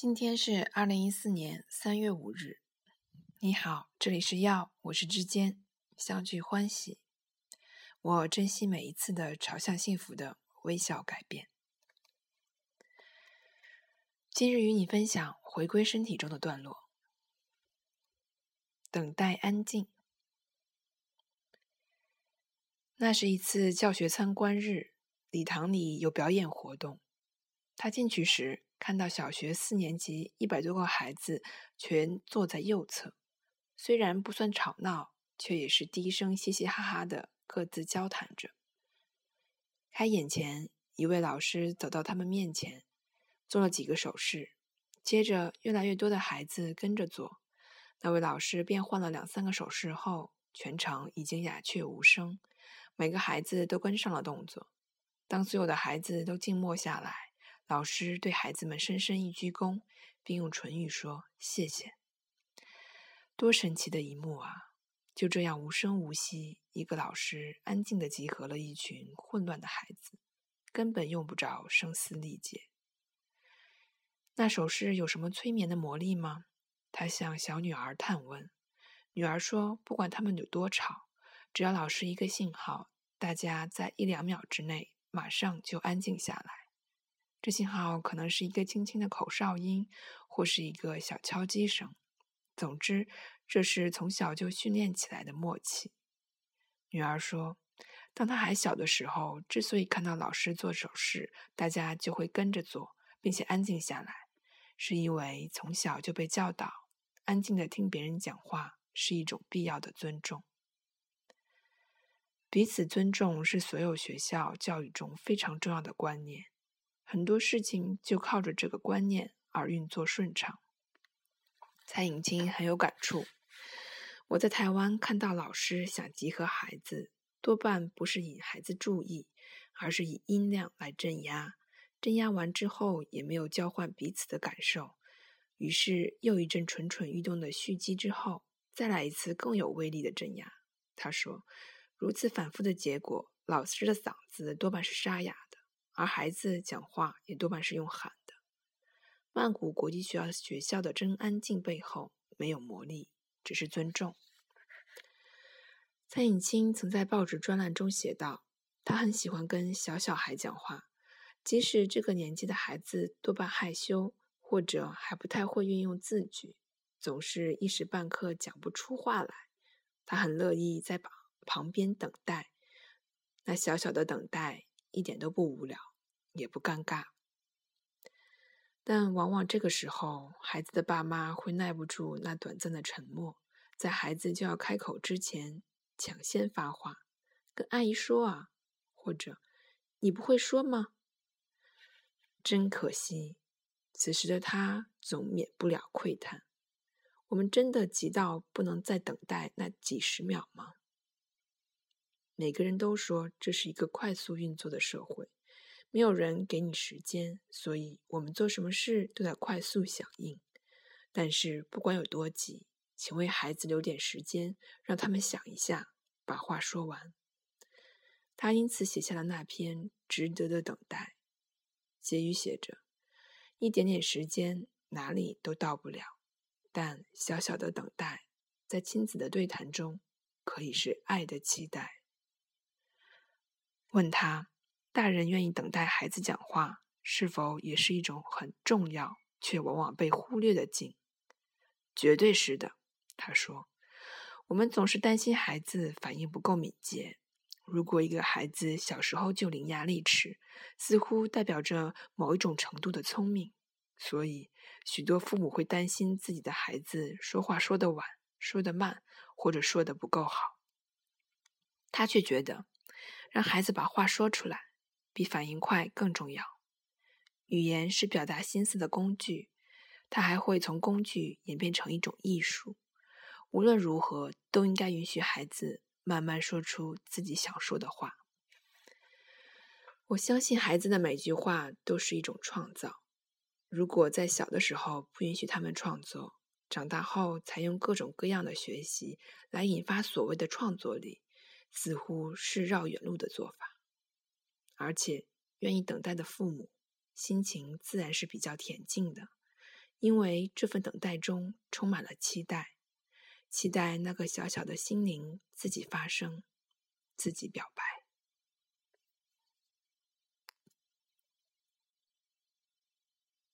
今天是二零一四年三月五日。你好，这里是药，我是之间，相聚欢喜。我珍惜每一次的朝向幸福的微笑改变。今日与你分享回归身体中的段落。等待安静。那是一次教学参观日，礼堂里有表演活动。他进去时。看到小学四年级一百多个孩子全坐在右侧，虽然不算吵闹，却也是低声嘻嘻哈哈的各自交谈着。开演前，一位老师走到他们面前，做了几个手势，接着越来越多的孩子跟着做。那位老师变换了两三个手势后，全场已经鸦雀无声，每个孩子都跟上了动作。当所有的孩子都静默下来。老师对孩子们深深一鞠躬，并用唇语说：“谢谢。”多神奇的一幕啊！就这样无声无息，一个老师安静地集合了一群混乱的孩子，根本用不着声嘶力竭。那首诗有什么催眠的魔力吗？他向小女儿探问。女儿说：“不管他们有多吵，只要老师一个信号，大家在一两秒之内马上就安静下来。”这信号可能是一个轻轻的口哨音，或是一个小敲击声。总之，这是从小就训练起来的默契。女儿说：“当她还小的时候，之所以看到老师做手势，大家就会跟着做，并且安静下来，是因为从小就被教导，安静的听别人讲话是一种必要的尊重。彼此尊重是所有学校教育中非常重要的观念。”很多事情就靠着这个观念而运作顺畅。蔡颖清很有感触。我在台湾看到老师想集合孩子，多半不是引孩子注意，而是以音量来镇压。镇压完之后，也没有交换彼此的感受，于是又一阵蠢蠢欲动的蓄积之后，再来一次更有威力的镇压。他说，如此反复的结果，老师的嗓子多半是沙哑。而孩子讲话也多半是用喊的。曼谷国际学校学校的真安静背后没有魔力，只是尊重。蔡颖清曾在报纸专栏中写道：“他很喜欢跟小小孩讲话，即使这个年纪的孩子多半害羞，或者还不太会运用字句，总是一时半刻讲不出话来。他很乐意在旁旁边等待，那小小的等待一点都不无聊。”也不尴尬，但往往这个时候，孩子的爸妈会耐不住那短暂的沉默，在孩子就要开口之前抢先发话，跟阿姨说啊，或者你不会说吗？真可惜，此时的他总免不了喟叹：我们真的急到不能再等待那几十秒吗？每个人都说这是一个快速运作的社会。没有人给你时间，所以我们做什么事都得快速响应。但是不管有多急，请为孩子留点时间，让他们想一下，把话说完。他因此写下了那篇《值得的等待》。结语写着：“一点点时间哪里都到不了，但小小的等待，在亲子的对谈中，可以是爱的期待。”问他。大人愿意等待孩子讲话，是否也是一种很重要却往往被忽略的境？绝对是的，他说。我们总是担心孩子反应不够敏捷。如果一个孩子小时候就伶牙俐齿，似乎代表着某一种程度的聪明。所以，许多父母会担心自己的孩子说话说得晚、说得慢，或者说得不够好。他却觉得，让孩子把话说出来。比反应快更重要。语言是表达心思的工具，它还会从工具演变成一种艺术。无论如何，都应该允许孩子慢慢说出自己想说的话。我相信孩子的每句话都是一种创造。如果在小的时候不允许他们创作，长大后才用各种各样的学习来引发所谓的创作力，似乎是绕远路的做法。而且，愿意等待的父母，心情自然是比较恬静的，因为这份等待中充满了期待，期待那个小小的心灵自己发声，自己表白。